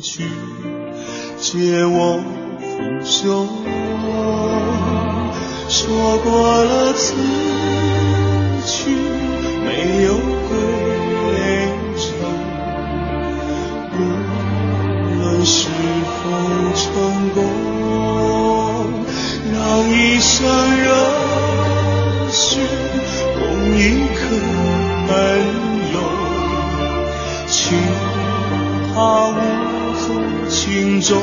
去，借我父兄，说过了此去。没有归程，无论是否成功，让一生热血共一颗恩友，请他无情中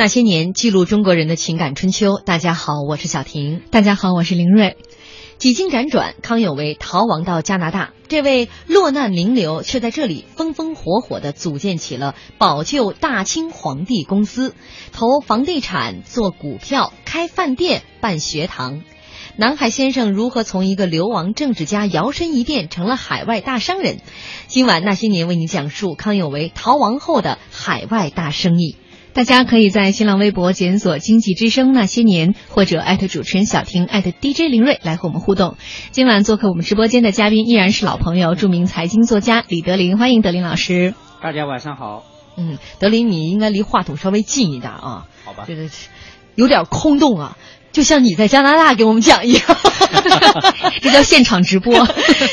那些年，记录中国人的情感春秋。大家好，我是小婷。大家好，我是林睿。几经辗转，康有为逃亡到加拿大。这位落难名流却在这里风风火火地组建起了保救大清皇帝公司，投房地产、做股票、开饭店、办学堂。南海先生如何从一个流亡政治家摇身一变成了海外大商人？今晚那些年为你讲述康有为逃亡后的海外大生意。大家可以在新浪微博检索“经济之声那些年”，或者艾特主持人小婷，艾特 DJ 林睿来和我们互动。今晚做客我们直播间的嘉宾依然是老朋友，著名财经作家李德林，欢迎德林老师。大家晚上好。嗯，德林，你应该离话筒稍微近一点啊。好吧。这个有点空洞啊。就像你在加拿大给我们讲一样，这叫现场直播。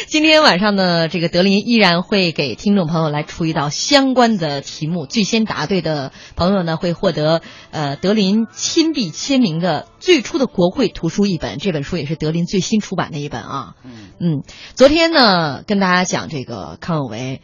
今天晚上呢，这个德林依然会给听众朋友来出一道相关的题目，最先答对的朋友呢会获得呃德林亲笔签名的最初的国会图书一本，这本书也是德林最新出版的一本啊。嗯嗯，昨天呢跟大家讲这个康有为。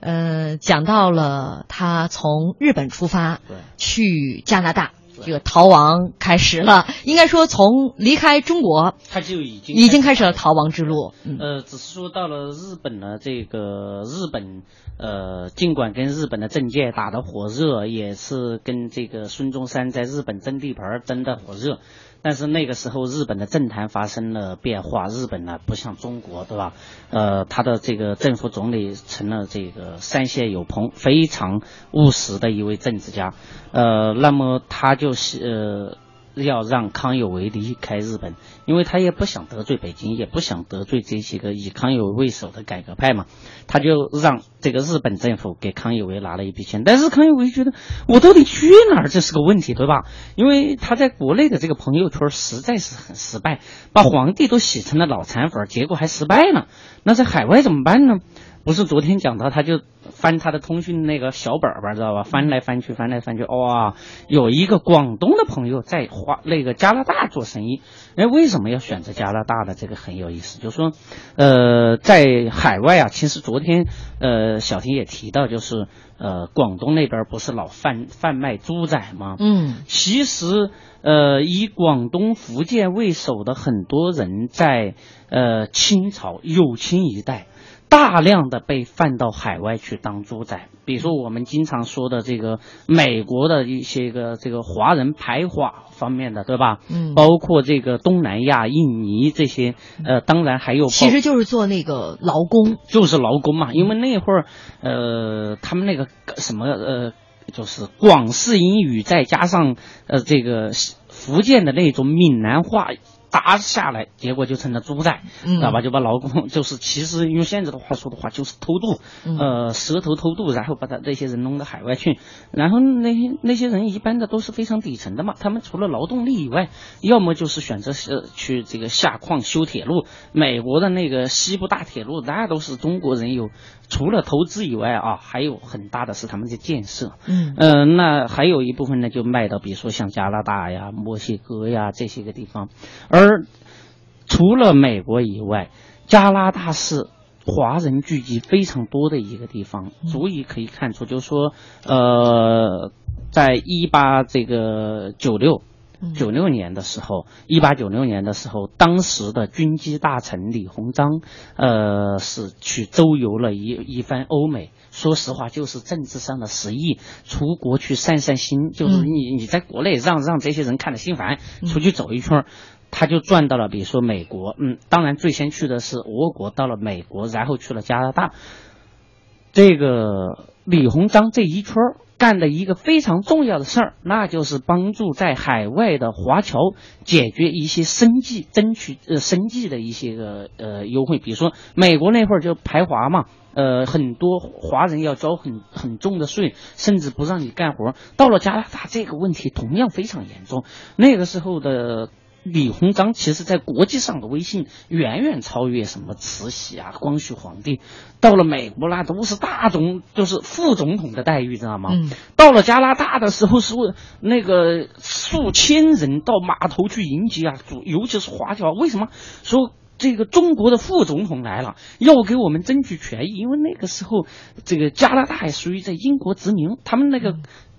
呃，讲到了他从日本出发去加拿大，这个逃亡开始了。应该说，从离开中国，他就已经已经开始了逃亡之路。嗯、呃，只是说到了日本呢，这个日本呃，尽管跟日本的政界打得火热，也是跟这个孙中山在日本争地盘争得火热。但是那个时候，日本的政坛发生了变化。日本呢，不像中国，对吧？呃，他的这个政府总理成了这个山县有朋，非常务实的一位政治家。呃，那么他就就是呃。要让康有为离开日本，因为他也不想得罪北京，也不想得罪这些个以康有为为首的改革派嘛，他就让这个日本政府给康有为拿了一笔钱。但是康有为觉得我到底去哪儿，这是个问题，对吧？因为他在国内的这个朋友圈实在是很失败，把皇帝都洗成了脑残粉，结果还失败了。那在海外怎么办呢？不是昨天讲到，他就翻他的通讯那个小本本，知道吧？翻来翻去，翻来翻去，哇，有一个广东的朋友在华那个加拿大做生意。哎，为什么要选择加拿大的？这个很有意思，就是说，呃，在海外啊，其实昨天呃小婷也提到，就是呃广东那边不是老贩贩卖猪仔吗？嗯，其实呃以广东、福建为首的很多人在呃清朝有清一代。大量的被贩到海外去当猪仔，比如说我们经常说的这个美国的一些个这个华人排华方面的，对吧？嗯包括这个东南亚、印尼这些，呃，当然还有其实就是做那个劳工。就是劳工嘛，因为那会儿，呃，他们那个什么呃，就是广式英语再加上呃这个福建的那种闽南话。打下来，结果就成了猪仔，嗯。知道吧？就把劳工，就是其实用现在的话说的话，就是偷渡，嗯。呃，蛇头偷渡，然后把他这些人弄到海外去，然后那些那些人一般的都是非常底层的嘛，他们除了劳动力以外，要么就是选择是去这个下矿修铁路，美国的那个西部大铁路，那都是中国人有，除了投资以外啊，还有很大的是他们的建设，嗯。呃，那还有一部分呢，就卖到比如说像加拿大呀、墨西哥呀这些个地方，而除了美国以外，加拿大是华人聚集非常多的一个地方，足以可以看出，就是说，呃，在一八这个九六。九六年的时候，一八九六年的时候，当时的军机大臣李鸿章，呃，是去周游了一一番欧美。说实话，就是政治上的实意，出国去散散心，就是嗯你你在国内让让这些人看得心烦，出去走一圈儿，他就赚到了，比如说美国，嗯，当然最先去的是俄国，到了美国，然后去了加拿大。这个李鸿章这一圈儿干的一个非常重要的事儿，那就是帮助在海外的华侨解决一些生计，争取呃生计的一些个呃优惠。比如说美国那会儿就排华嘛，呃，很多华人要交很很重的税，甚至不让你干活。到了加拿大，这个问题同样非常严重。那个时候的。李鸿章其实在国际上的威信远远超越什么慈禧啊、光绪皇帝，到了美国那都是大总，就是副总统的待遇，知道吗？嗯到了加拿大的时候，是那个数千人到码头去迎接啊，主尤其是华侨，为什么说？这个中国的副总统来了，要给我们争取权益，因为那个时候，这个加拿大也属于在英国殖民，他们那个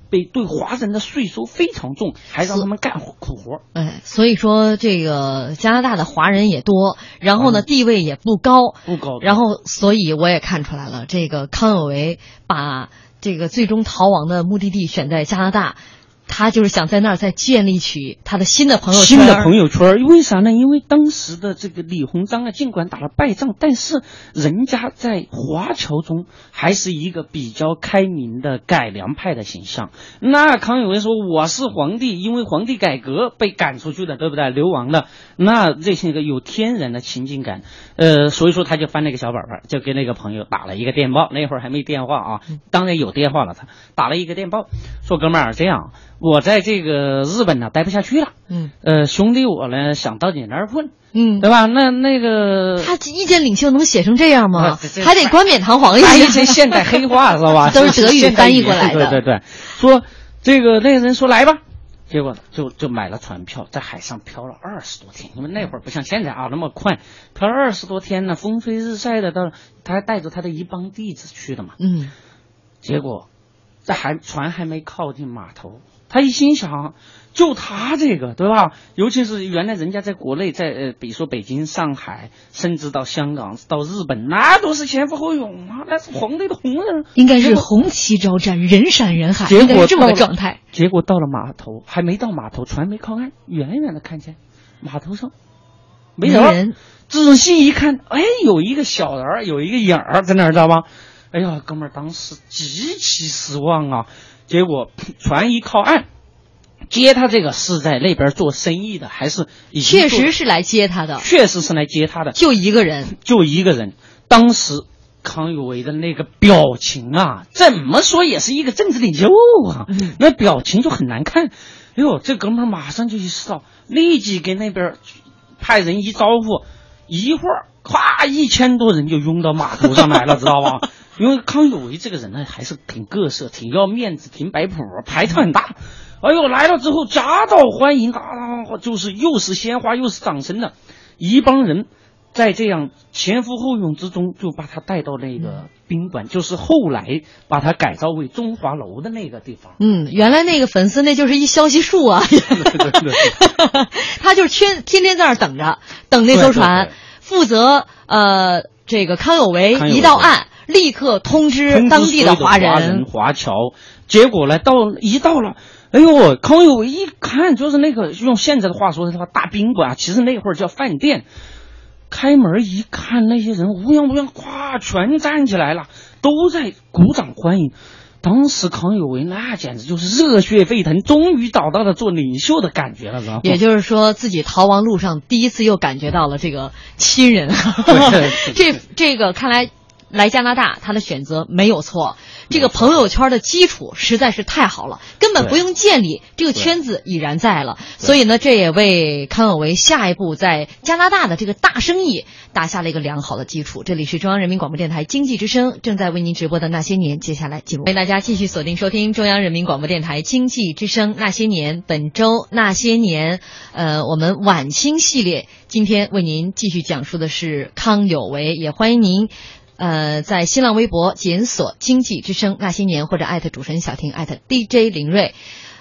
被对华人的税收非常重，还让他们干苦苦活。哎，所以说这个加拿大的华人也多，然后呢地位也不高，不高然后所以我也看出来了，这个康有为把这个最终逃亡的目的地选在加拿大，他就是想在那儿再建立起他的新的朋友圈。新的朋友圈儿，为啥呢？因为当时的这个李鸿章啊，尽管打了败仗，但是人家在华侨中还是一个比较开明的改良派的形象。那康有为说我是皇帝，因为皇帝改革被赶出去的，对不对？流亡的，那这是一个有天然的情景感。呃，所以说他就翻那个小本本，就给那个朋友打了一个电报。那会儿还没电话啊，当然有电话了，他打了一个电报，说哥们儿这样。我在这个日本呢待不下去了，嗯呃，兄弟我呢想到你那儿混，嗯，对吧？那那个他意见领袖能写成这样吗？还得冠冕堂皇一还有一。些现代黑话，知道吧？都是德语翻译过来的对对对，说这个那个人说来吧，结果就就买了船票，在海上漂了二十多天，因为那会儿不像现在啊那么快，漂了二十多天呢，风吹日晒的，到他还带着他的一帮弟子去的嘛。嗯结果，这还船还没靠近码头，他一心想，就他这个，对吧？尤其是原来人家在国内，在呃，比如说北京、上海，甚至到香港、到日本，那都是前赴后拥啊，那是皇帝的红人。应该是红旗招展，人山人海，结果这么个状态。结果到了码头，还没到码头，船没靠岸，远远的看见码头上没。人仔细一看，哎，有一个小人儿，有一个影儿在那儿，知道吧？哎呀，哥们儿当时极其失望啊！结果 船一靠岸，接他这个是在那边做生意的，还是确实是来接他的，确实是来接他的，就一个人。就一个人。当时康有为的那个表情啊，怎么说也是一个政治领袖啊，那表情就很难看。哎呦，这哥们儿马上就意识到，立即给那边派人一招呼，一会儿咵一千多人就拥到码头上来了，知道吧？因为康有为这个人呢，还是挺各色、挺要面子、挺摆谱，排场很大。哎呦，来了之后夹道欢迎，啊，就是又是鲜花又是掌声的，一帮人在这样前呼后拥之中，就把他带到那个宾馆，就是后来把他改造为中华楼的那个地方。嗯，原来那个粉丝那就是一消息树啊，对 对对，他就是天天天在那儿等着，等那艘船，负责呃这个康有为康有为。一到岸，立刻通知当地的华人。华侨。结果呢，到一到了，哎呦，康有为一看就是那个用现在的话说的话，大宾馆啊，其实那会儿叫饭店。开门一看，那些人乌泱乌泱，咵，全站起来了，都在鼓掌欢迎。当时康有为那简直就是热血沸腾，终于找到了做领袖的感觉了，知道吗？也就是说，自己逃亡路上第一次又感觉到了这个亲人。这这个看来来加拿大他的选择没有错，这个朋友圈的基础实在是太好了，根本不用建立，这个圈子已然在了。所以呢，这也为康有为下一步在加拿大的这个大生意打下了一个良好的基础。这里是中央人民广播电台经济之声正在为您直播的那些年，接下来进入欢迎大家继续锁定收听中央人民广播电台经济之声那些年。本周那些年，呃，我们晚清系列今天为您继续讲述的是康有为，也欢迎您。呃，在新浪微博检索“经济之声那些年”或者艾特主持人小婷艾特 DJ 林睿。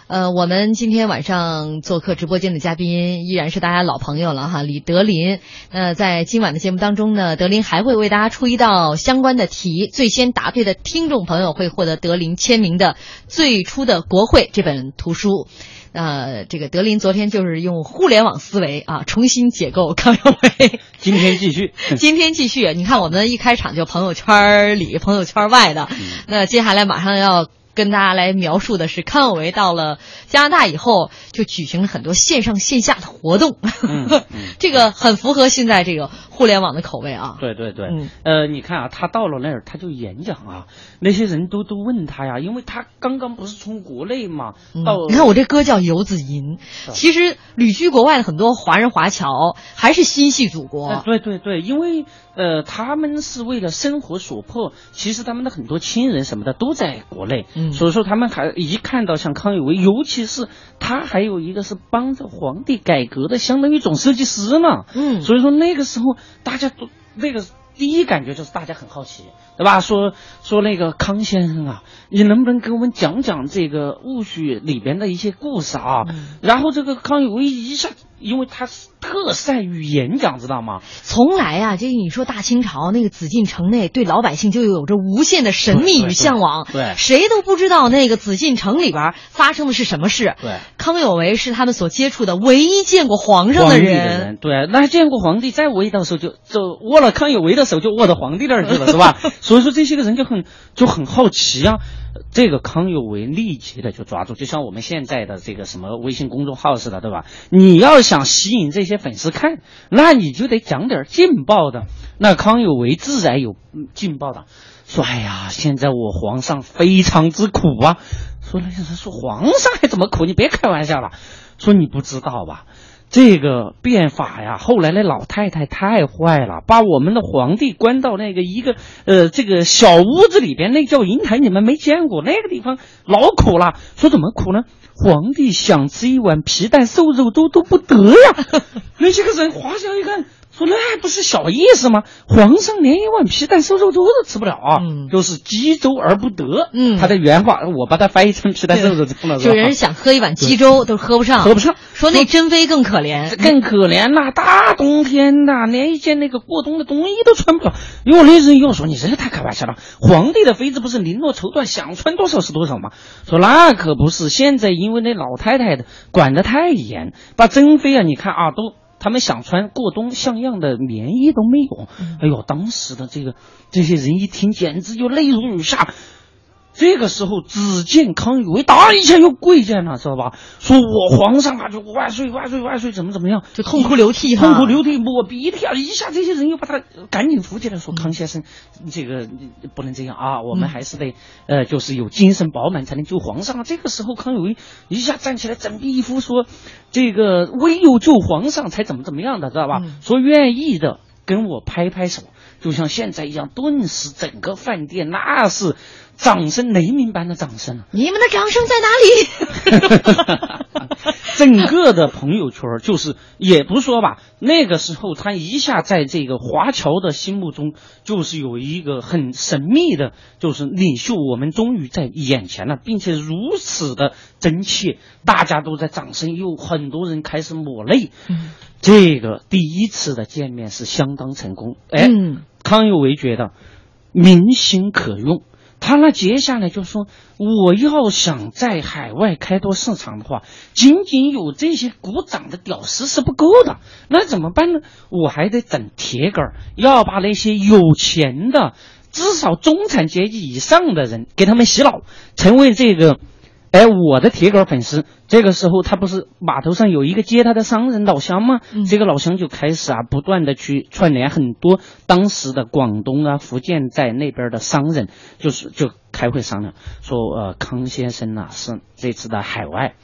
呃，我们今天晚上做客直播间的嘉宾依然是大家老朋友了哈，李德林。那在今晚的节目当中呢，德林还会为大家出一道相关的题，最先答对的听众朋友会获得德林签名的《最初的国会》这本图书。呃，这个德林昨天就是用互联网思维啊，重新解构康有为。今天继续，今天继续，你看我们一开场就朋友圈里、朋友圈外的，那接下来马上要跟大家来描述的是康有为到了加拿大以后，就举行了很多线上线下的活动，嗯嗯。这个很符合现在这个互联网的口味啊。对对对，嗯呃，你看啊，他到了那儿，他就演讲啊，那些人都都问他呀，因为他刚刚不是从国内嘛，嗯到你看我这歌叫《游子吟》，其实旅居国外的很多华人华侨还是心系祖国。呃对对对，因为呃，他们是为了生活所迫，其实他们的很多亲人什么的都在国内，嗯所以说他们还一看到像康有为，尤其是他还有一个是帮着皇帝改革的，相当于总设计师嘛，嗯。所以说那个时候大家都那个第一感觉就是大家很好奇，对吧？说说那个康先生啊，你能不能给我们讲讲这个戊戌里边的一些故事啊？然后这个康有为一下，因为他是特善于演讲，知道吗？从来啊，这你说大清朝那个紫禁城内对老百姓就有着无限的神秘与向往，对对对谁都不知道那个紫禁城里边发生的是什么事。对康有为是他们所接触的唯一见过皇上的人。对，那见过皇帝，再握到手就就握了康有为的手，就握到皇帝那儿去了，是吧？所以说这些个人就很就很好奇啊。这个康有为立即的就抓住，就像我们现在的这个什么微信公众号似的，对吧？你要想吸引这些粉丝看，那你就得讲点劲爆的。那康有为自然有劲爆的，说：“哎呀，现在我皇上非常之苦啊。”说那些人说：“皇上还怎么苦？你别开玩笑了。”说你不知道吧？这个变法呀，后来那老太太太坏了，把我们的皇帝关到那个一个呃这个小屋子里边，那叫银台，你们没见过，那个地方老苦了。说怎么苦呢？皇帝想吃一碗皮蛋瘦肉粥都不得呀！那些个人华侨一看，说那不是小意思吗？皇上连一碗皮蛋瘦肉粥都吃不了啊，嗯就是鸡粥而不得。嗯他的原话我把它翻译成皮蛋瘦肉粥了，就人想喝一碗鸡粥都喝不上，喝不上说那珍妃更可怜，更可怜呐、大冬天呐，连一件那个过冬的冬衣都穿不了。哟，那人又说你这个太开玩笑了，皇帝的妃子不是绫罗绸缎，想穿多少是多少吗？说那可不是，现在因为那老太太的管得太严，把珍妃啊，你看啊都。他们想穿过冬像样的棉衣都没有，哎呦，当时的这个这些人一听，简直就泪如雨下。这个时候，只见康有为打一下又跪下了，知道吧？说我皇上啊，就万岁万岁万岁，怎么怎么样，就痛哭流涕，痛哭流涕，抹鼻涕啊！一下这些人又把他赶紧扶起来，说康先生，这个不能这样啊，我们还是得呃，就是有精神饱满才能救皇上。这个时候，康有为一下站起来，整一呼说，这个唯有救皇上才怎么怎么样的，知道吧？说愿意的，跟我拍拍手。就像现在一样，顿时整个饭店那是掌声雷鸣般的掌声。你们的掌声在哪里？整个的朋友圈就是，也不说吧，那个时候他一下在这个华侨的心目中，就是有一个很神秘的，就是领袖，我们终于在眼前了，并且如此的真切，大家都在掌声，有很多人开始抹泪。这个第一次的见面是相当成功。哎。康有为觉得民心可用，他那接下来就说：“我要想在海外开拓市场的话，仅仅有这些鼓掌的屌丝是不够的，那怎么办呢？我还得整铁杆，要把那些有钱的，至少中产阶级以上的人给他们洗脑，成为这个。”哎，我的铁杆粉丝，这个时候他不是码头上有一个接他的商人老乡吗？这个老乡就开始啊，不断的去串联很多当时的广东啊、福建在那边的商人，就是就开会商量说，呃，康先生呢是这次的海外。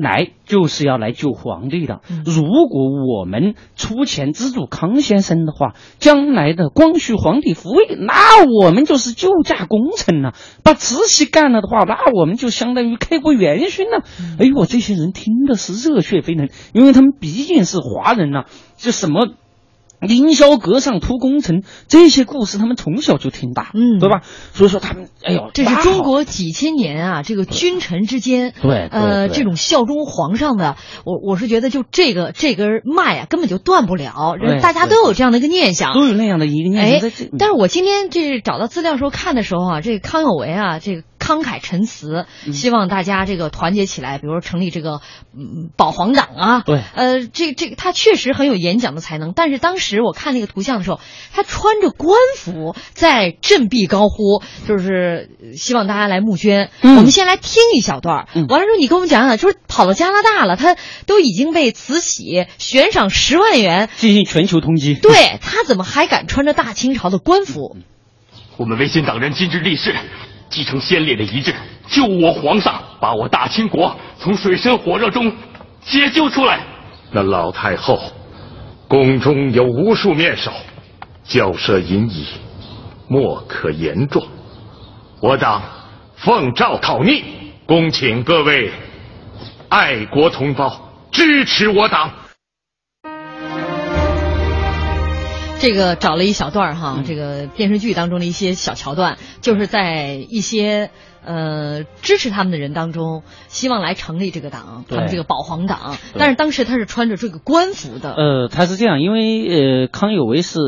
来就是要来救皇帝的。如果我们出钱资助康先生的话，将来的光绪皇帝复位，那我们就是救驾功臣了。把慈禧干了的话，那我们就相当于开国元勋了。哎呦，这些人听的是热血沸腾，因为他们毕竟是华人呐，就什么？凌霄阁上突功臣这些故事，他们从小就听大，嗯，对吧？所以说他们，哎呦，这是中国几千年啊，这个君臣之间，对，呃，这种效忠皇上的，我我是觉得就这个这根脉啊，根本就断不了，人大家都有这样的一个念想，都有那样的一个念想。哎，但是我今天这找到资料时候看的时候啊，这个康有为啊，这个。慷慨陈词，希望大家这个团结起来，比如说成立这个嗯保皇党啊。对，呃，这这个他确实很有演讲的才能，但是当时我看那个图像的时候，他穿着官服在振臂高呼，就是希望大家来募捐。我们先来听一小段，完了之后你跟我们讲讲，就是跑到加拿大了，他都已经被慈禧悬赏十万元进行全球通缉，对他怎么还敢穿着大清朝的官服？我们维新党人今日立誓。继承先烈的遗志，救我皇上，把我大清国从水深火热中解救出来。那老太后宫中有无数面首，骄奢淫逸，莫可言状。我党奉诏讨逆，恭请各位爱国同胞支持我党。这个找了一小段哈，这个电视剧当中的一些小桥段，就是在一些。呃，支持他们的人当中，希望来成立这个党，他们这个保皇党。但是当时他是穿着这个官服的。呃，他是这样，因为呃，康有为是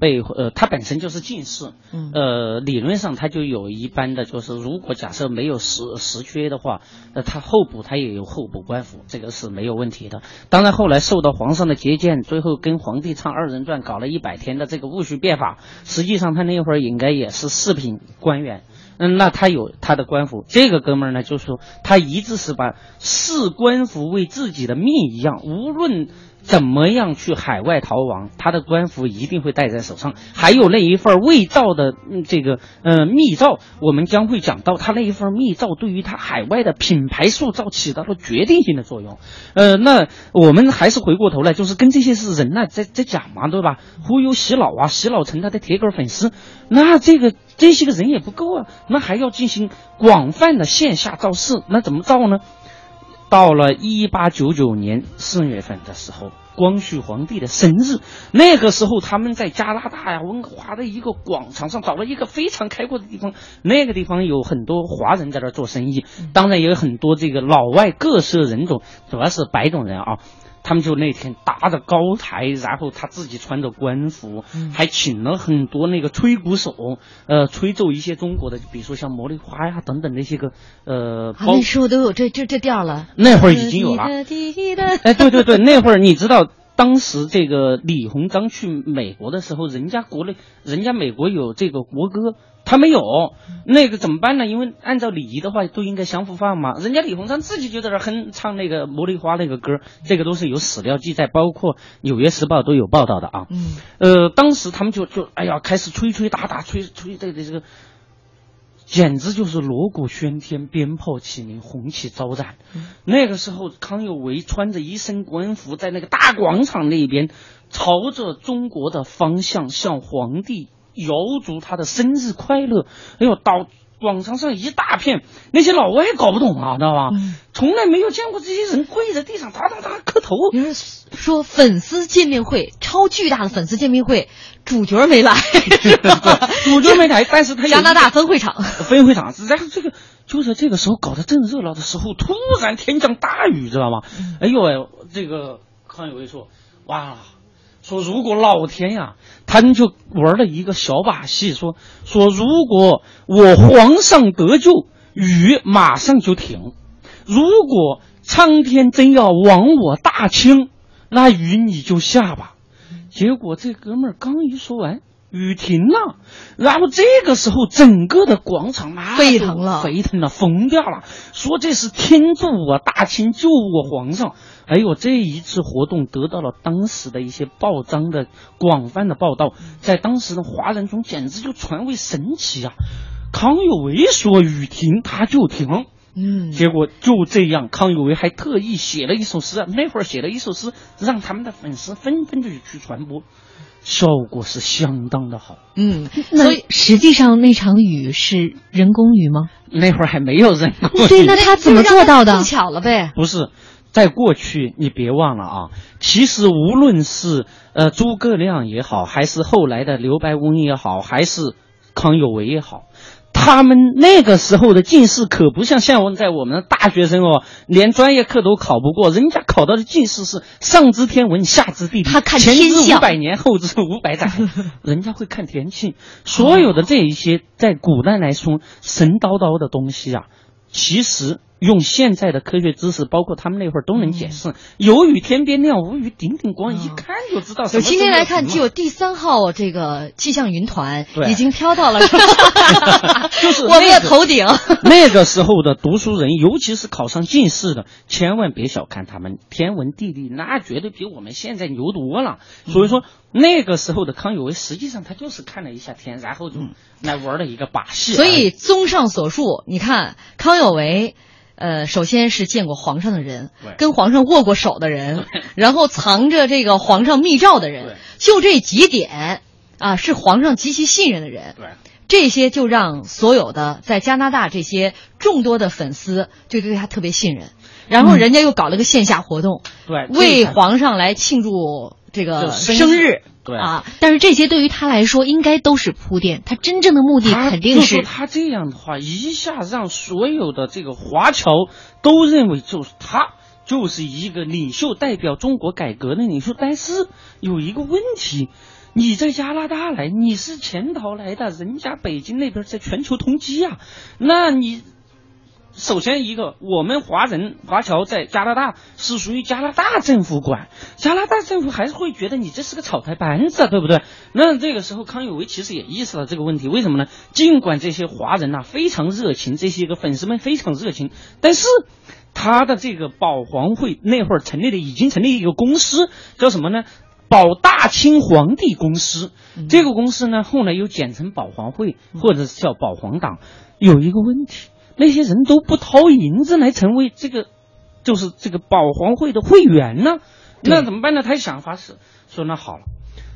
被呃，他本身就是进士，呃，理论上他就有一般的，就是如果假设没有实实缺的话，那，他候补他也有候补官服，这个是没有问题的。当然后来受到皇上的接见，最后跟皇帝唱二人转，搞了一百天的这个戊戌变法，实际上他那会儿应该也是四品官员。嗯，那他有他的官服，这个哥们儿呢，就是说他一直是把视官服为自己的命一样，无论。怎么样去海外逃亡？他的官服一定会带在手上，还有那一份伪造的这个呃密诏，我们将会讲到他那一份密诏对于他海外的品牌塑造起到了决定性的作用。呃，那我们还是回过头来，就是跟这些是人呢在在讲嘛，对吧？忽悠洗脑啊，洗脑成他的铁杆粉丝，那这个这些个人也不够啊，那还要进行广泛的线下造势，那怎么造呢？到了一八九九年四月份的时候，光绪皇帝的生日，那个时候他们在加拿大呀温哥华的一个广场上找了一个非常开阔的地方，那个地方有很多华人在那做生意，当然也有很多这个老外各色人种，主要是白种人啊。他们就那天搭着高台，然后他自己穿着官服，还请了很多那个吹鼓手，呃，吹奏一些中国的，比如说像茉莉花呀等等那些个，呃，那时候都有这这这调了。那会儿已经有了。哎，对对对，那会儿你知道。当时这个李鸿章去美国的时候，人家国内，人家美国有这个国歌，他没有，那个怎么办呢？因为按照礼仪的话，都应该相互放嘛。人家李鸿章自己就在那哼唱那个茉莉花那个歌，这个都是有史料记载，包括《纽约时报》都有报道的啊。嗯，呃，当时他们就就哎呀，开始吹吹打打，吹吹这个这个。简直就是锣鼓喧天，鞭炮齐鸣，红旗招展。那个时候，康有为穿着一身官服，在那个大广场那边，朝着中国的方向向皇帝遥祝他的生日快乐。哎呦，到广场上一大片，那些老外搞不懂啊，知道吧？从来没有见过这些人跪在地上哒哒哒磕头。你是说粉丝见面会，超巨大的粉丝见面会，主角没来，主角没来，但是他加拿大分会场，分会场。然后这个就在这个时候搞得正热闹的时候，突然天降大雨，知道吗？哎呦喂，这个康有为说，哇。说如果老天呀，他们就玩了一个小把戏，说说如果我皇上得救，雨马上就停；如果苍天真要亡我大清，那雨你就下吧。结果这哥们儿刚一说完，雨停了，然后这个时候整个的广场那沸腾了，沸腾了，疯掉了，说这是天助我大清，救我皇上。哎呦，这一次活动得到了当时的一些报章的广泛的报道，在当时的华人中简直就传为神奇啊！康有为说雨停他就停，嗯，结果就这样，康有为还特意写了一首诗，那会儿写了一首诗，让他们的粉丝纷纷的去传播，效果是相当的好。嗯，所以实际上那场雨是人工雨吗？那会儿还没有人工雨，对，那他怎么做到的？碰巧了呗，不是。在过去，你别忘了啊！其实无论是呃诸葛亮也好，还是后来的刘白翁也好，还是康有为也好，他们那个时候的进士可不像现在我们的大学生哦，连专业课都考不过。人家考到的进士是上知天文，下知地理，他看前知五百年，后知五百载，人家会看天气。所有的这一些，在古代来说神叨叨的东西啊，其实。用现在的科学知识，包括他们那会儿都能解释。有雨天边亮，无雨顶顶光，一看就知道。有今天来看，就有第三号这个气象云团已经飘到了，就是 我们的头顶。那个时候的读书人，尤其是考上进士的，千万别小看他们天文地理，那绝对比我们现在牛多了。所以说，那个时候的康有为，实际上他就是看了一下天，然后就来玩了一个把戏。所以，综上所述，你看康有为。呃，首先是见过皇上的人，跟皇上握过手的人，然后藏着这个皇上密诏的人，就这几点啊，是皇上极其信任的人。对，这些就让所有的在加拿大这些众多的粉丝就对他特别信任。然后人家又搞了个线下活动，对，为皇上来庆祝这个生日。对啊，但是这些对于他来说应该都是铺垫，他真正的目的肯定是他这样的话，一下让所有的这个华侨都认为就是他就是一个领袖，代表中国改革的领袖。但是有一个问题，你在加拿大来，你是潜逃来的，人家北京那边在全球通缉呀，那你。首先，一个我们华人华侨在加拿大是属于加拿大政府管，加拿大政府还是会觉得你这是个草台班子，对不对？那这个时候，康有为其实也意识到这个问题，为什么呢？尽管这些华人呐非常热情，这些个粉丝们非常热情，但是他的这个保皇会那会儿成立的已经成立一个公司，叫什么呢？保大清皇帝公司。这个公司呢，后来又简称保皇会，或者是叫保皇党。有一个问题。那些人都不掏银子来成为这个，就是这个保皇会的会员呢，那怎么办呢？他想法是说，那好了，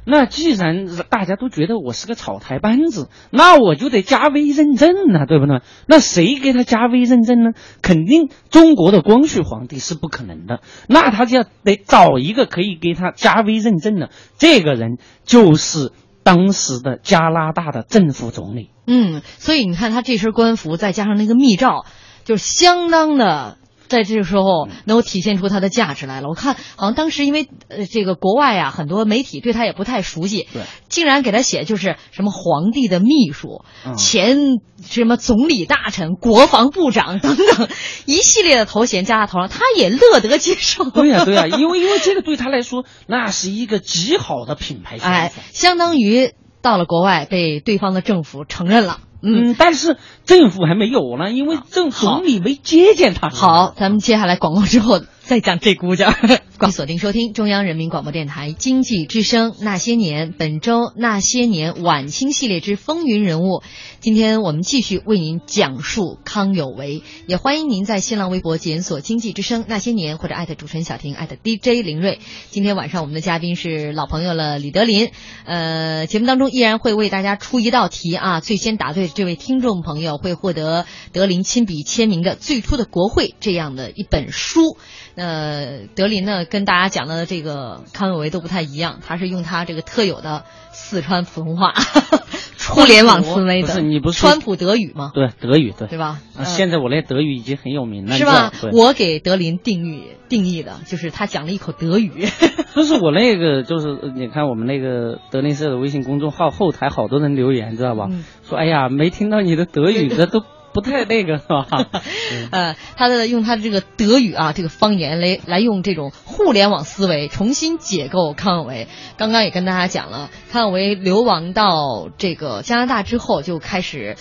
那既然大家都觉得我是个草台班子，那我就得加微认证呢，对不对？那谁给他加微认证呢？肯定中国的光绪皇帝是不可能的，那他就要得找一个可以给他加微认证的，这个人就是。当时的加拿大的政府总理，嗯，所以你看他这身官服，再加上那个密诏，就相当的在这个时候能够体现出它的价值来了。我看好像当时因为呃这个国外啊很多媒体对他也不太熟悉，对，竟然给他写就是什么皇帝的秘书、嗯前什么总理大臣、国防部长等等一系列的头衔加他头上，他也乐得接受。对呀、对呀、因为因为这个对他来说，那是一个极好的品牌宣传。哎，相当于到了国外被对方的政府承认了。嗯，嗯，但是政府还没有呢，因为政好总理没接见他。好，咱们接下来广告之后再讲这姑家。锁定收听中央人民广播电台经济之声《那些年》，本周《那些年》晚清系列之风云人物。今天我们继续为您讲述康有为，也欢迎您在新浪微博检索“经济之声那些年”或者艾特主持人小婷艾特 DJ 林睿。今天晚上我们的嘉宾是老朋友了李德林，呃，节目当中依然会为大家出一道题啊，最先答对的这位听众朋友会获得德林亲笔签名的《最初的国会》这样的一本书。呃，德林呢跟大家讲的这个康有为都不太一样，他是用他这个特有的四川普通话，互联网思维的不的。是你不是川普德语吗？对德语对对吧？现在我那德语已经很有名了，是吧我给德林定义定义的就是他讲了一口德语。就是我那个，就是呃你看我们那个德林社的微信公众号后台好多人留言，知道吧？嗯说哎呀，没听到你的德语，这都不太那个是吧？呃，他的用他的这个德语啊，这个方言来来用这种互联网思维重新解构康有为。刚刚也跟大家讲了，康有为流亡到这个加拿大之后，就开始，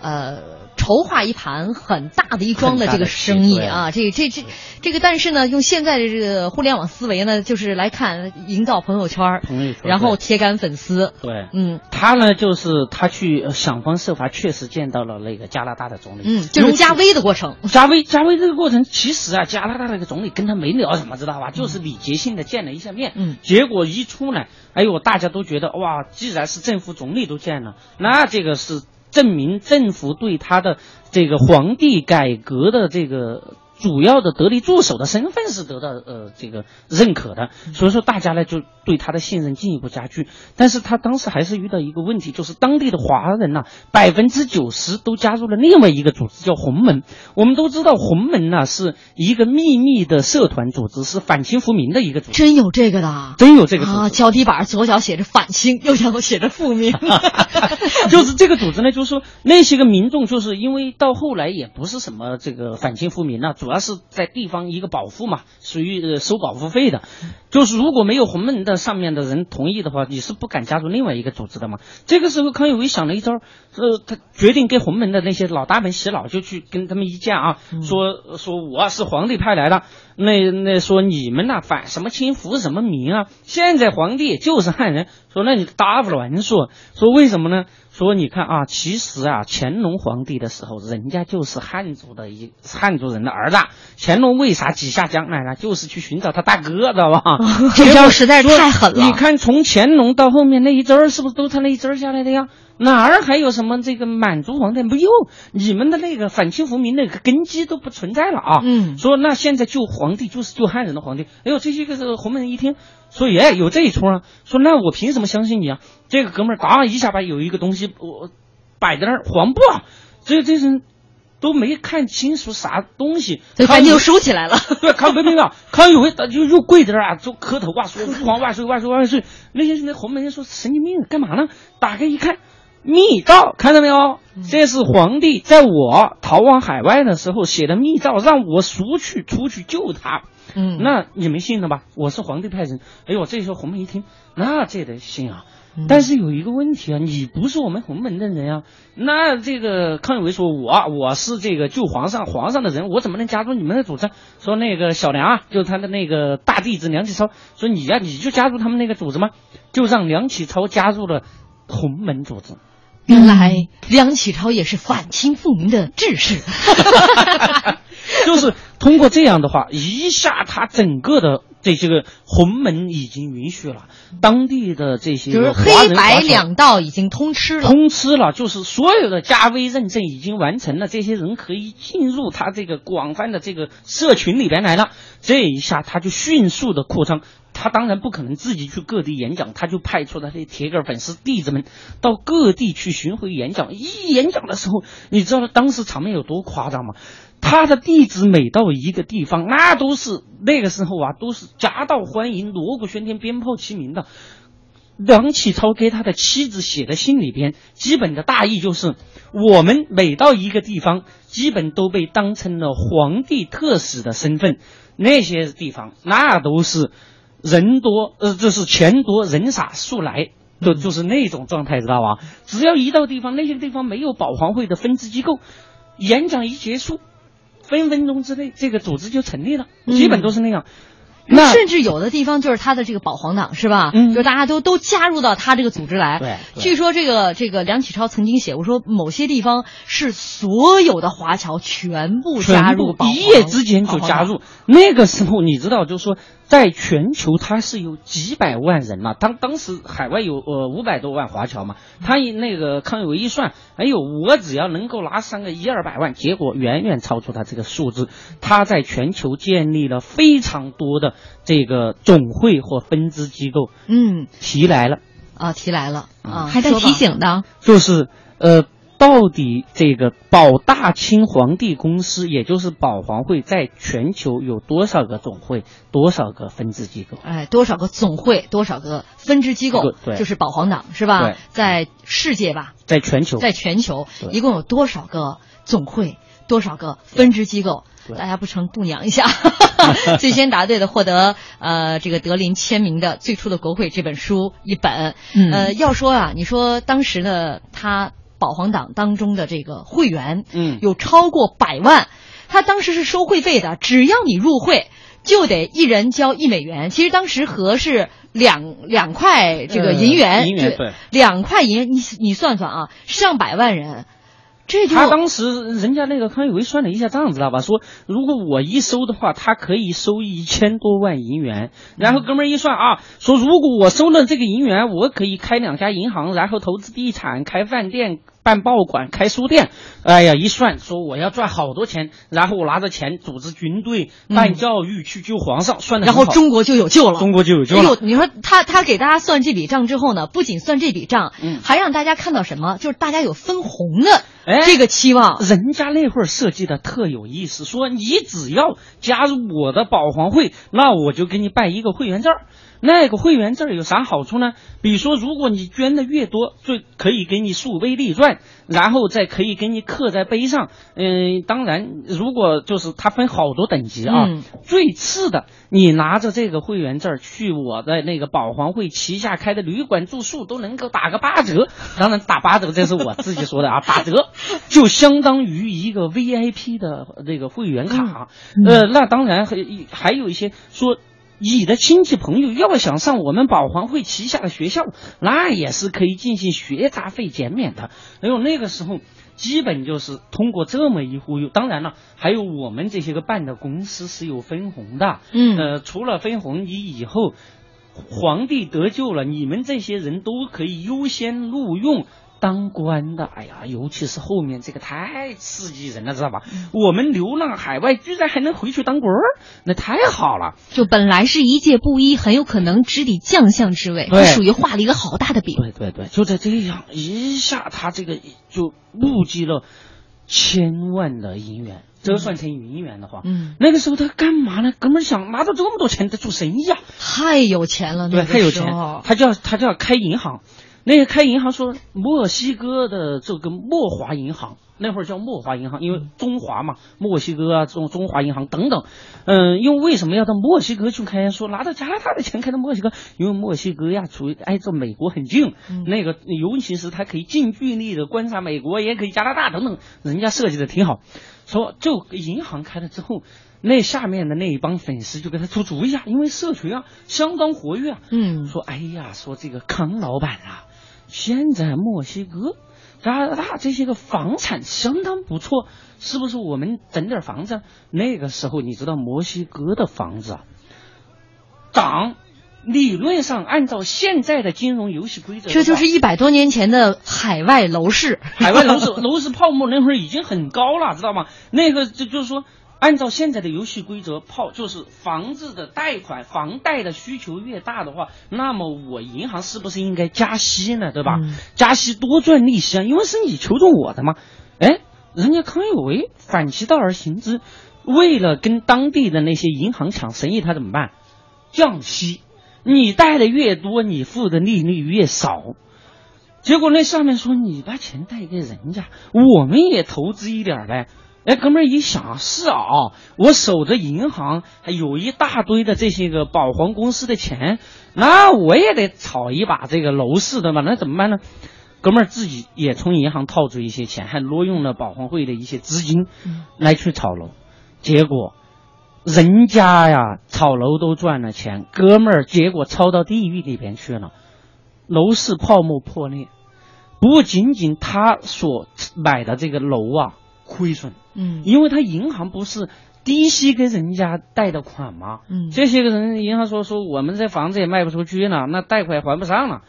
呃。筹划一盘很大的一桩的这个生意啊，这这这这个，但是呢，用现在的这个互联网思维呢，就是来看营造朋友圈然后铁杆粉丝，对，嗯。他呢，就是他去呃想方设法，确实见到了那个加拿大的总理，嗯，就是加威的过程，加威加威这个过程，其实啊，加拿大那个总理跟他没聊什么，知道吧？就是礼节性的见了一下面，嗯，结果一出来，哎呦，大家都觉得哇，既然是政府总理都见了，那这个是证明政府对他的这个皇帝改革的这个。主要的得力助手的身份是得到呃这个认可的，所以说大家呢就对他的信任进一步加剧。但是他当时还是遇到一个问题，就是当地的华人呐、百分之九十都加入了另外一个组织，叫红门。我们都知道红门呐、是一个秘密的社团组织，是反清复明的一个组织。真有这个的，真有这个啊！脚底板左脚写着反清，右脚写着复明。就是这个组织呢，就是说那些个民众，就是因为到后来也不是什么这个反清复明了、主要是在地方一个保护嘛，属于呃收保护费的。就是如果没有红门的上面的人同意的话，你是不敢加入另外一个组织的嘛。这个时候，康有为想了一招，呃，他决定给红门的那些老大们洗脑，就去跟他们一见啊，说说我是皇帝派来的，那那说你们呐、反什么清服什么民啊？现在皇帝就是汉人，说那你大不乱说，说为什么呢？说你看啊，其实啊，乾隆皇帝的时候，人家就是汉族的一汉族人的儿子。乾隆为啥挤下江南呢？就是去寻找他大哥，知道吧？这招实在是太狠了你看，从乾隆到后面那一支儿，是不是都他那一支儿下来的呀？哪儿还有什么这个满族皇帝？没有，你们的那个反清复明那个根基都不存在了啊！嗯说那现在救皇帝就是救汉人的皇帝。哎呦，这些个这个洪门人一听，说耶有这一出啊，说那我凭什么相信你啊？这个哥们儿当一下把有一个东西我摆在那儿，黄布啊，这这人都没看清楚啥东西，所以赶紧就收起来了。对，康没没有，康有为他就又跪在那儿啊，就磕头啊，说父皇万岁万岁万岁。那些那红门人说神经病，干嘛呢？打开一看，密诏，看到没有？这是皇帝在我逃往海外的时候写的密诏，让我赎去出去救他。嗯那你们信了吧？我是皇帝派人。哎呦，这时候洪门一听，那这得信啊。嗯但是有一个问题啊，你不是我们洪门的人啊。那这个康有为说，我我是这个救皇上皇上的人，我怎么能加入你们的组织？说那个小梁啊，就是他的那个大弟子梁启超，说你呀、你就加入他们那个组织吗？就让梁启超加入了洪门组织。原来梁启超也是反清复明的志士。就是通过这样的话，一下他整个的这些个洪门已经允许了，当地的这些就是华黑白两道已经通吃了。通吃了，就是所有的加微认证已经完成了，这些人可以进入他这个广泛的这个社群里边来了。这一下他就迅速的扩张，他当然不可能自己去各地演讲，他就派出他的铁杆粉丝弟子们到各地去巡回演讲。一演讲的时候，你知道当时场面有多夸张吗？他的弟子每到一个地方，那都是那个时候啊，都是夹道欢迎、锣鼓喧天、鞭炮齐鸣的。梁启超给他的妻子写的信里边，基本的大意就是：我们每到一个地方，基本都被当成了皇帝特使的身份。那些地方那都是人多，呃，就是钱多人傻速来，就就是那种状态，知道吧？只要一到地方，那些地方没有保皇会的分支机构，演讲一结束，分分钟之内这个组织就成立了，基本都是那样。那甚至有的地方就是他的这个保皇党是吧？嗯就大家都都加入到他这个组织来。对对据说这个这个梁启超曾经写过说，某些地方是所有的华侨全部加入一夜之间就加入。那个时候你知道，就是说，在全球它是有几百万人嘛，当当时海外有呃五百多万华侨嘛，他一那个康有为一算，哎呦，我只要能够拿上个一二百万，结果远远超出他这个数字。他在全球建立了非常多的这个总会或分支机构，嗯提来了。啊，提来了啊，还在提醒的。就是呃，到底这个保大清皇帝公司，也就是保皇会，在全球有多少个总会，多少个分支机构？哎，多少个总会，多少个分支机构对，对就是保皇党是吧对？在世界吧，在全球，在全球一共有多少个总会，多少个分支机构？对大家不成度娘一下，最先答对的获得呃这个德林签名的《最初的国会》这本书一本。嗯呃，要说啊，你说当时呢，他保皇党当中的这个会员，嗯有超过百万，他当时是收会费的，只要你入会。就得一人交一美元，其实当时合是两两块这个呃银元，银元对两块银，你你算算啊，上百万人，他当时人家那个康有为算了一下账，知道吧？说如果我一收的话，他可以收一千多万银元。然后哥们儿一算啊，说如果我收了这个银元，我可以开两家银行，然后投资地产、开饭店、办报馆、开书店。哎呀，一算说我要赚好多钱，然后我拿着钱组织军队、办教育、去救皇上，算的然后中国就有救了。中国就有救了。哎呦，你说他他给大家算这笔账之后呢，不仅算这笔账，嗯还让大家看到什么？就是大家有分红的哎这个期望。人家那会儿设计的特有意思，说你只要加入我的保皇会，那我就给你办一个会员证儿。那个会员证有啥好处呢？比如说，如果你捐的越多，就可以给你数倍立传，然后再可以给你刻在碑上。嗯、当然，如果就是它分好多等级啊，嗯最次的，你拿着这个会员证去我的那个保皇会旗下开的旅馆住宿，都能够打个八折。当然，打八折这是我自己说的啊，打折就相当于一个 VIP 的这个会员卡。呃，那当然还还有一些说。你的亲戚朋友要想上我们保皇会旗下的学校，那也是可以进行学杂费减免的。哎呦，那个时候基本就是通过这么一忽悠。当然了，还有我们这些个办的公司是有分红的。嗯呃，除了分红，你以后皇帝得救了，你们这些人都可以优先录用。当官的，哎呀，尤其是后面这个太刺激人了，知道吧？我们流浪海外，居然还能回去当官儿，那太好了。就本来是一介布衣，很有可能直抵将相之位，对这属于画了一个好大的饼。对对对，就在这样一下，他这个就募集了千万的银元，折算成银元的话，嗯，那个时候他干嘛呢？哥们儿想拿到这么多钱，在做生意啊，太有钱了，对，那个太有钱他就要他就要开银行。那个开银行说墨西哥的这个墨华银行，那会儿叫墨华银行，因为中华嘛，墨西哥啊，中中华银行等等。嗯，因为为什么要到墨西哥去开？说拿到加拿大的钱开到墨西哥，因为墨西哥呀，处于挨着美国很近，那个尤其是它可以近距离的观察美国，也可以加拿大等等，人家设计的挺好。说就银行开了之后。那下面的那一帮粉丝就给他出主意啊，因为社群啊相当活跃啊，嗯，说哎呀，说这个康老板啊，现在墨西哥、加拿大这些个房产相当不错，是不是我们整点房子？那个时候你知道墨西哥的房子啊，涨，理论上按照现在的金融游戏规则，这就是一百多年前的海外楼市，海外楼市 楼市泡沫那会儿已经很高了，知道吗？那个就就是说。按照现在的游戏规则，泡就是房子的贷款、房贷的需求越大的话，那么我银行是不是应该加息呢？对吧？嗯加息多赚利息啊，因为是你求着我的嘛。哎，人家康有为反其道而行之，为了跟当地的那些银行抢生意，他怎么办？降息，你贷的越多，你付的利率越少。结果那上面说你把钱贷给人家，我们也投资一点儿呗。哎，哥们儿一想，是啊，我守着银行还有一大堆的这些个保皇公司的钱，那我也得炒一把这个楼市的嘛，那怎么办呢？哥们儿自己也从银行套出一些钱，还挪用了保皇会的一些资金来去炒楼，结果人家呀炒楼都赚了钱，哥们儿结果抄到地狱里边去了，楼市泡沫破裂，不仅仅他所买的这个楼啊亏损，嗯因为他银行不是低息给人家贷的款吗？嗯这些个人银行说说我们这房子也卖不出去了，那贷款还不上了，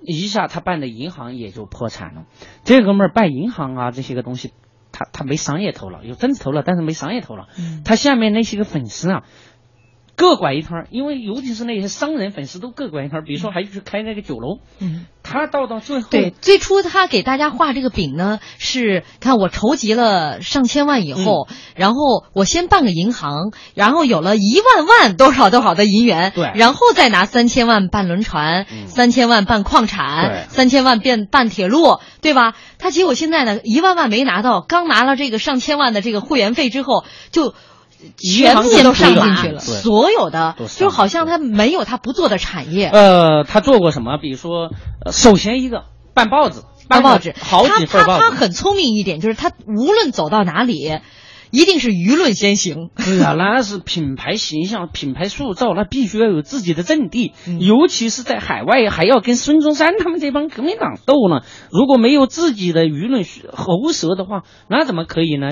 一下他办的银行也就破产了。这哥们儿办银行啊，这些个东西，他他没商业头脑，有政治头脑，但是没商业头脑。嗯他下面那些个粉丝啊，各拐一摊儿，因为尤其是那些商人粉丝都各拐一摊儿，比如说还去开那个酒楼，嗯。他到到最后，对，最初他给大家画这个饼呢，是看我筹集了上千万以后，嗯然后我先办个银行，然后有了一万万多少多少的银元，对然后再拿三千万办轮船，嗯三千万办矿产，三千万变办铁路，对吧？他结果现在呢，一万万没拿到，刚拿了这个上千万的这个会员费之后，就。全部都上进去了所有的就好像他没有他不做的产业，呃，他做过什么？比如说，呃首先一个办报纸，办报纸，好他几份报纸。他他很聪明一点，就是他无论走到哪里，一定是舆论先行。对啊，那是品牌形象、品牌塑造，那必须要有自己的阵地，嗯尤其是在海外，还要跟孙中山他们这帮革命党斗呢。如果没有自己的舆论喉舌的话，那怎么可以呢？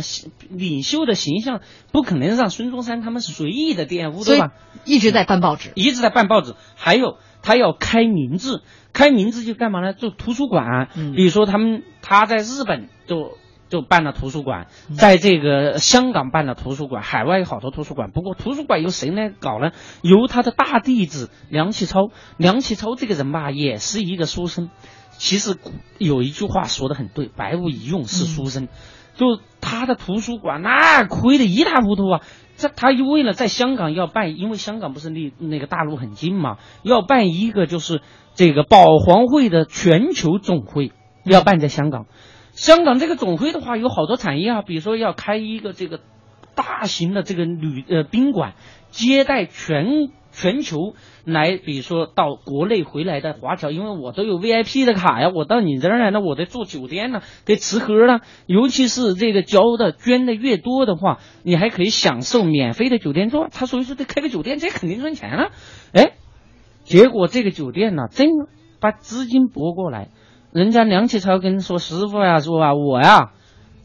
领袖的形象不可能让孙中山他们随意的玷污，对吧？一直在办报纸。一直在办报纸，还有他要开名字，开名字就干嘛呢？做图书馆，嗯比如说他们他在日本就就办了图书馆，嗯在这个香港办了图书馆，海外有好多图书馆。不过图书馆由谁来搞呢？由他的大弟子梁启超。梁启超这个人吧，也是一个书生。其实有一句话说的很对，“百无一用是书生”就他的图书馆那亏得一塌糊涂啊！这他又为了在香港要办，因为香港不是离那个大陆很近嘛，要办一个就是这个保皇会的全球总会，要办在香港。香港这个总会的话，有好多产业啊，比如说要开一个这个大型的这个旅呃宾馆，接待全全球来，比如说到国内回来的华侨，因为我都有 VIP 的卡呀，我到你这儿来，那我得住酒店呢，得吃喝呢。尤其是这个交的捐的越多的话，你还可以享受免费的酒店住。他所以说得开个酒店，这肯定赚钱了。哎，结果这个酒店呢，真把资金拨过来，人家梁启超跟说师傅呀，说啊，我呀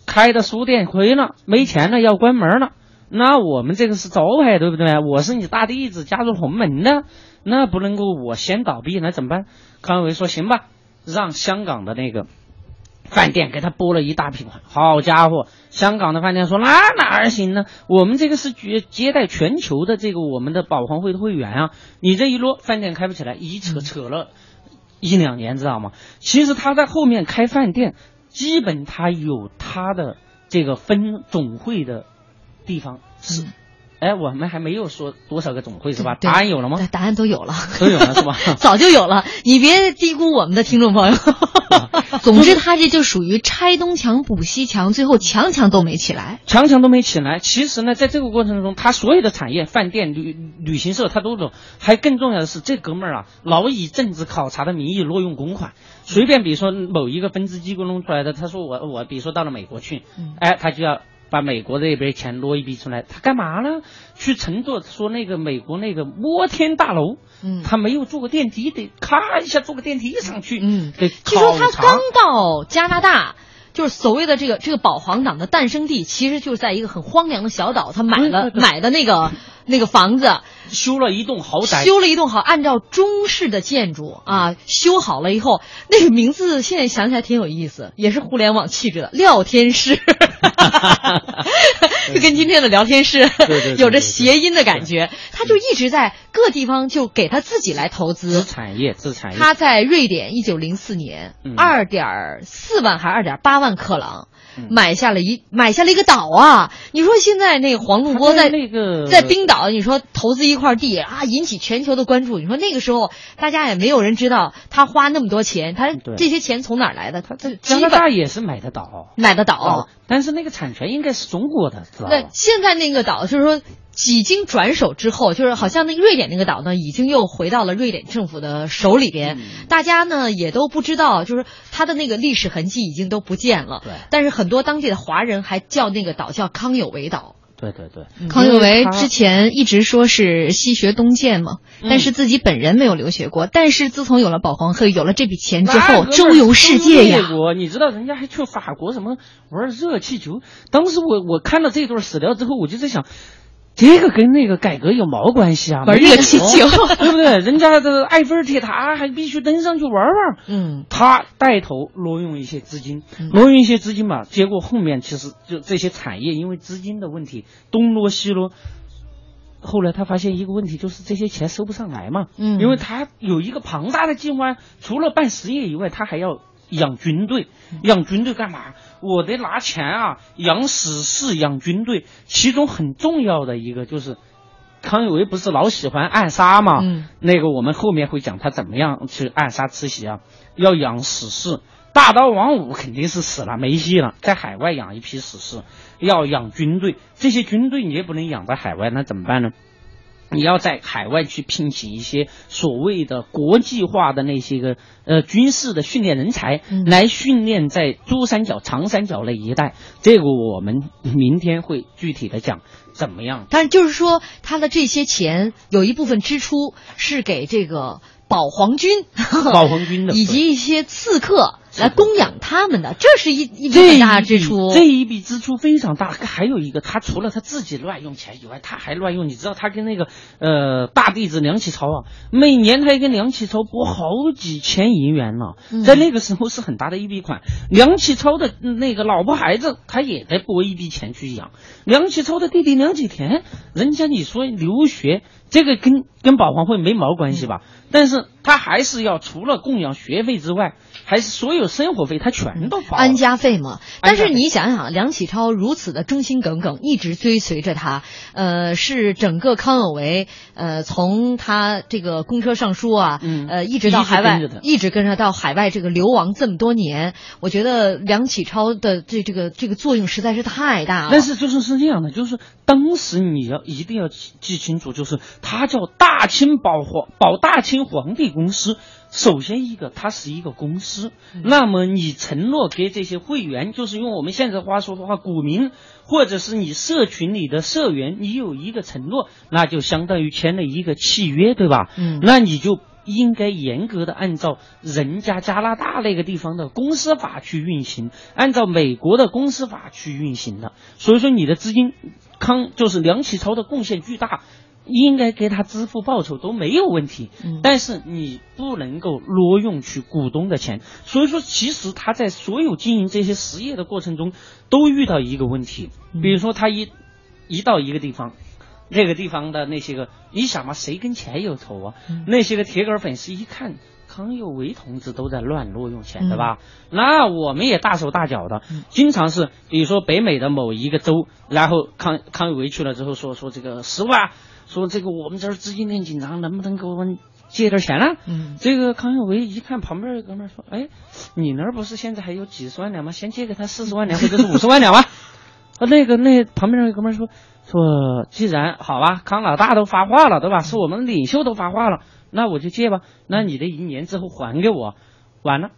开的书店亏了，没钱了，要关门了。那我们这个是招牌，对不对？我是你大弟子，加入洪门的，那不能够我先倒闭，那怎么办？康有为说行吧，让香港的那个饭店给他拨了一大笔款。好家伙，香港的饭店说那哪儿行呢？我们这个是接接待全球的这个我们的保皇会的会员啊，你这一摞饭店开不起来，一扯扯了一两年，知道吗？其实他在后面开饭店，基本他有他的这个分总会的地方是。嗯哎，我们还没有说多少个总会是吧？答案有了吗？答案都有了，都有了是吧？早就有了，你别低估我们的听众朋友。总之，他这就属于拆东墙补西墙，最后墙墙都没起来。强强都没起来。其实呢，在这个过程中，他所有的产业、饭店、旅旅行社，他都有。还更重要的是，这哥们儿啊，老以政治考察的名义挪用公款，随便比如说某一个分支机构弄出来的，他说我我比如说到了美国去，嗯哎，他就要。把美国这边钱挪一笔出来，他干嘛呢？去乘坐说那个美国那个摩天大楼，嗯。他没有坐过电梯，得咔一下坐个电梯上去，嗯，得据说他刚到加拿大，就是所谓的这个这个保皇党的诞生地，其实就是在一个很荒凉的小岛，他买了对对对。买的那个那个房子，修了一栋豪宅，修了一栋好，按照中式的建筑啊，修好了以后，那个名字现在想起来挺有意思，也是互联网气质的廖天师，就跟今天的聊天室有着谐音的感觉。他就一直在各地方就给他自己来投资产业，自产业。他在瑞典，一九零四年，二点四万还是二点八万克朗。买下了一买下了一个岛啊！你说现在那个黄路波在那个在冰岛，你说投资一块地啊，引起全球的关注。你说那个时候大家也没有人知道他花那么多钱，他这些钱从哪儿来的？他这加拿大也是买的岛，买的岛，但是那个产权应该是中国的，知道那现在那个岛就是说。几经转手之后，就是好像那个瑞典那个岛呢，已经又回到了瑞典政府的手里边。大家呢也都不知道，就是它的那个历史痕迹已经都不见了。对。但是很多当地的华人还叫那个岛叫康有为岛。对对对。康有为之前一直说是西学东渐嘛，但是自己本人没有留学过。但是自从有了保皇会，有了这笔钱之后，周游世界呀。你知道人家还去法国什么玩热气球？当时我我看到这段史料之后，我就在想。这个跟那个改革有毛关系啊？玩热气球，对不对？人家的埃菲尔铁塔还必须登上去玩玩。嗯，他带头挪用一些资金，挪用一些资金嘛，结果后面其实就这些产业因为资金的问题东挪西挪。后来他发现一个问题，就是这些钱收不上来嘛。嗯，因为他有一个庞大的计划，除了办实业以外，他还要。养军队，养军队干嘛？我得拿钱啊，养史事，养军队。其中很重要的一个就是，康有为不是老喜欢暗杀嘛？嗯，那个我们后面会讲他怎么样去暗杀慈禧啊。要养史事，大刀王五肯定是死了，没戏了，在海外养一批史事。要养军队，这些军队你也不能养在海外，那怎么办呢？你要在海外去聘请一些所谓的国际化的那些个呃军事的训练人才，来训练在珠三角、长三角那一带。这个我们明天会具体的讲怎么样。但就是说，他的这些钱有一部分支出是给这个保皇军、保皇军的，以及一些刺客。来供养他们的，这是一一笔很大支出。这一笔支出非常大。还有一个，他除了他自己乱用钱以外，他还乱用。你知道，他跟那个呃大弟子梁启超啊，每年他跟梁启超拨好几千银元呢，在那个时候是很大的一笔款。梁启超的那个老婆孩子，他也得拨一笔钱去养。梁启超的弟弟梁启田，人家你说留学，这个跟跟保皇会没毛关系吧？但是他还是要除了供养学费之外。还是所有生活费他全都包，安家费嘛。但是你想想，梁启超如此的忠心耿耿，一直追随着他，呃，是整个康有为，呃，从他这个公车上书啊，嗯呃，一直到海外，一直跟着到海外这个流亡这么多年，我觉得梁启超的这这个这个作用实在是太大了。但是就是是这样的，就是当时你要一定要记清楚，就是他叫大清保皇保大清皇帝公司。首先，一个它是一个公司，那么你承诺给这些会员，就是用我们现在话说的话，股民或者是你社群里的社员，你有一个承诺，那就相当于签了一个契约，对吧？嗯，那你就应该严格的按照人家加拿大那个地方的公司法去运行，按照美国的公司法去运行的。所以说，你的资金康就是梁启超的贡献巨大。应该给他支付报酬都没有问题，但是你不能够挪用去股东的钱。所以说，其实他在所有经营这些实业的过程中，都遇到一个问题。比如说，他一一到一个地方，那个地方的那些个，你想嘛，谁跟钱有仇啊？那些个铁杆粉丝一看康有为同志都在乱挪用钱，对吧？那我们也大手大脚的，经常是，比如说北美的某一个州，然后康康有为去了之后说说这个十万啊。说这个我们这儿资金链紧张，能不能给我们借点钱呢？嗯，这个康有为一看旁边有哥们儿说：“哎，你那儿不是现在还有几十万两吗？先借给他四十万两或者是五十万两吧。”啊，那个那旁边那哥们儿说：“说既然好吧，康老大都发话了，对吧？是我们领袖都发话了，那我就借吧。那你的一年之后还给我，完了，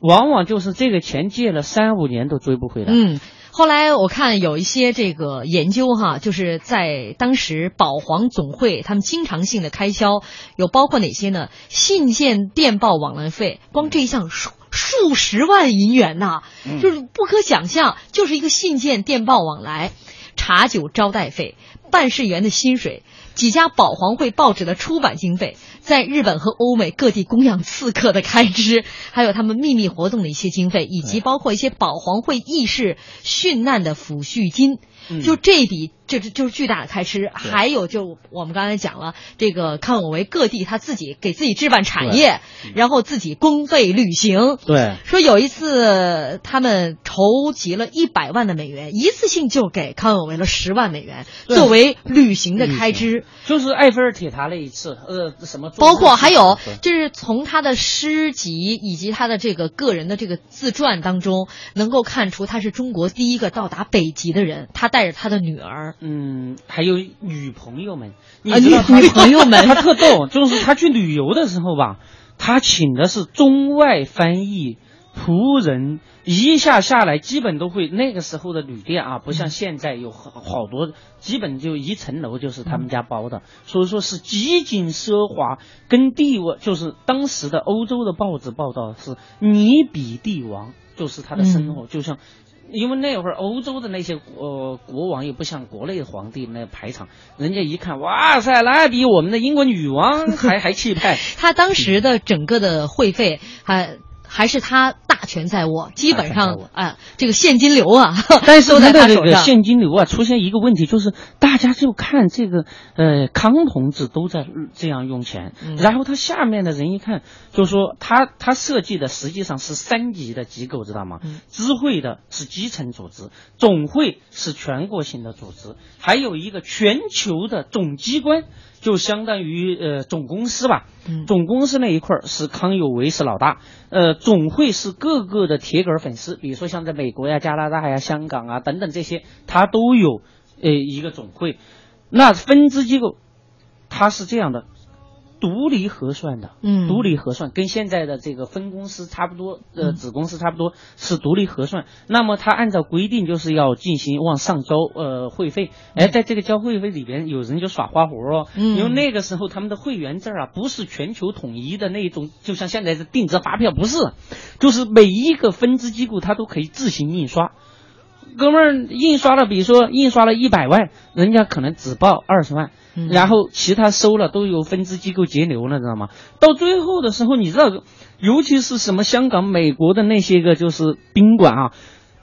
往往就是这个钱借了三五年都追不回来。”嗯。后来我看有一些这个研究哈，就是在当时保皇总会他们经常性的开销有包括哪些呢？信件电报往来费，光这一项数数十万银元呐，就是不可想象，就是一个信件电报往来，茶酒招待费。办事员的薪水。几家保皇会报纸的出版经费，在日本和欧美各地供养刺客的开支，还有他们秘密活动的一些经费，以及包括一些保皇会义士殉难的抚恤金，就这笔。这这就是巨大的开支，还有就我们刚才讲了，这个康有为各地他自己给自己置办产业，然后自己公费旅行。对，说有一次他们筹集了一百万的美元，一次性就给康有为了十万美元作为旅行的开支。就是埃菲尔铁塔那一次，呃，什么？包括还有就是从他的诗集以及他的这个个人的这个自传当中，能够看出他是中国第一个到达北极的人，他带着他的女儿。嗯，还有女朋友们，啊，女女朋友们，他特逗，就是他去旅游的时候吧，他请的是中外翻译、仆人，一下下来基本都会。那个时候的旅店啊，不像现在有好多，基本就一层楼就是他们家包的，所以说是极尽奢华，跟帝王就是当时的欧洲的报纸报道是你比帝王，就是他的生活就像。因为那会儿欧洲的那些呃国王又不像国内的皇帝那排场，人家一看，哇塞，那比我们的英国女王还还气派。他当时的整个的会费还。还是他大权在握，基本上啊，这个现金流啊，但是他的这个现金流啊，出现一个问题，就是大家就看这个呃康同志都在这样用钱，然后他下面的人一看，就说他他设计的实际上是三级的机构，知道吗？知会的是基层组织，总会是全国性的组织，还有一个全球的总机关。就相当于呃总公司吧，总公司那一块是康有为是老大，呃总会是各个的铁杆粉丝，比如说像在美国呀、加拿大呀、香港啊等等这些，它都有呃一个总会，那分支机构，它是这样的。独立核算的，嗯，独立核算跟现在的这个分公司差不多，呃，子公司差不多是独立核算。那么他按照规定就是要进行往上交呃会费，哎，在这个交会费里边，有人就耍花活哦，因为那个时候他们的会员证啊不是全球统一的那种，就像现在的定制发票不是，就是每一个分支机构它都可以自行印刷。哥们儿印刷了，比如说印刷了一百万，人家可能只报二十万。然后其他收了都由分支机构截流了，知道吗？到最后的时候，你知道，尤其是什么香港、美国的那些个就是宾馆啊，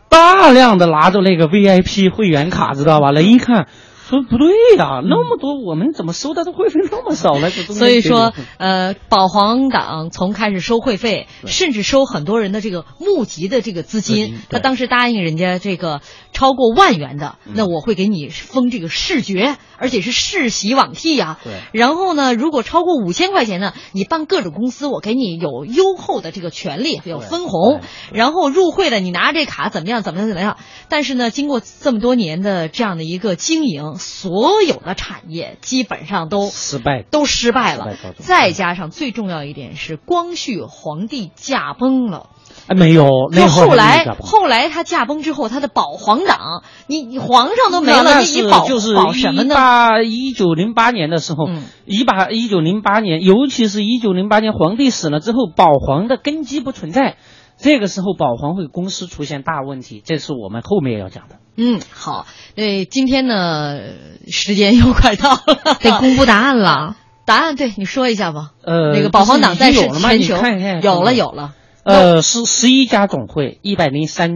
大量的拿着那个 VIP 会员卡，知道吧？人一看。说不对呀，那么多，我们怎么收到的会费那么少呢？所以说，呃，保皇党从开始收会费，甚至收很多人的这个募集的这个资金，他当时答应人家这个超过万元的，那我会给你封这个视觉，而且是世袭罔替呀。对。然后呢，如果超过五千块钱呢，你办各种公司，我给你有优厚的这个权利，有分红。然后入会的，你拿这卡怎么样？怎么样？怎么样？但是呢，经过这么多年的这样的一个经营。所有的产业基本上都失败，都失败了。再加上最重要一点是，光绪皇帝驾崩了。哎，没有，那后来后来他驾崩之后，他的保皇党，你你皇上都没了，你你保保什么呢？一九零八年的时候，一八一九零八年，尤其是一九零八年皇帝死了之后，保皇的根基不存在。这个时候，保皇会公司出现大问题，这是我们后面要讲的。嗯，好，呃，今天呢，时间又快到了，得公布答案了。答案对你说一下吧。呃，那个保皇党在全球有了，有了。呃，是十一家总会，一百零三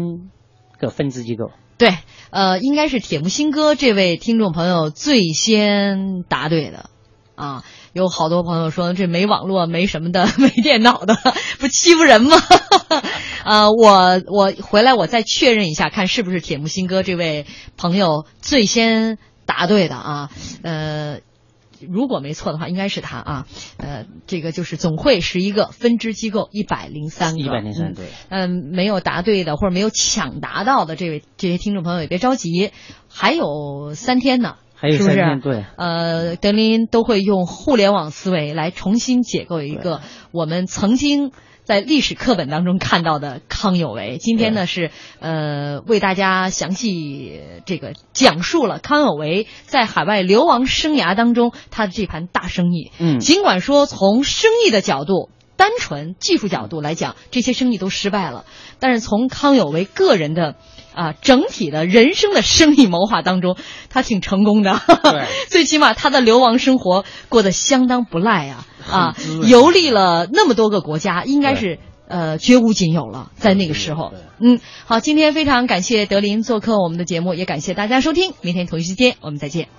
个分支机构。对，呃，应该是铁木辛哥这位听众朋友最先答对的。啊，有好多朋友说这没网络、没什么的、没电脑的，不欺负人吗？啊，我我回来我再确认一下，看是不是铁木新哥这位朋友最先答对的啊？呃，如果没错的话，应该是他啊。呃，这个就是总会十一个分支机构一百零三个，一百零三对。嗯，没有答对的或者没有抢答到的这位这些听众朋友也别着急，还有三天呢。是不是？对，呃，德林都会用互联网思维来重新解构一个我们曾经在历史课本当中看到的康有为。今天呢是呃为大家详细这个讲述了康有为在海外流亡生涯当中他的这盘大生意。嗯，尽管说从生意的角度。单纯技术角度来讲，这些生意都失败了。但是从康有为个人的，啊，整体的人生的生意谋划当中，他挺成功的。对，最起码他的流亡生活过得相当不赖啊 啊游历了那么多个国家，应该是。呃，绝无仅有了，在那个时候，嗯，好，今天非常感谢德林做客我们的节目，也感谢大家收听，明天同一时间我们再见。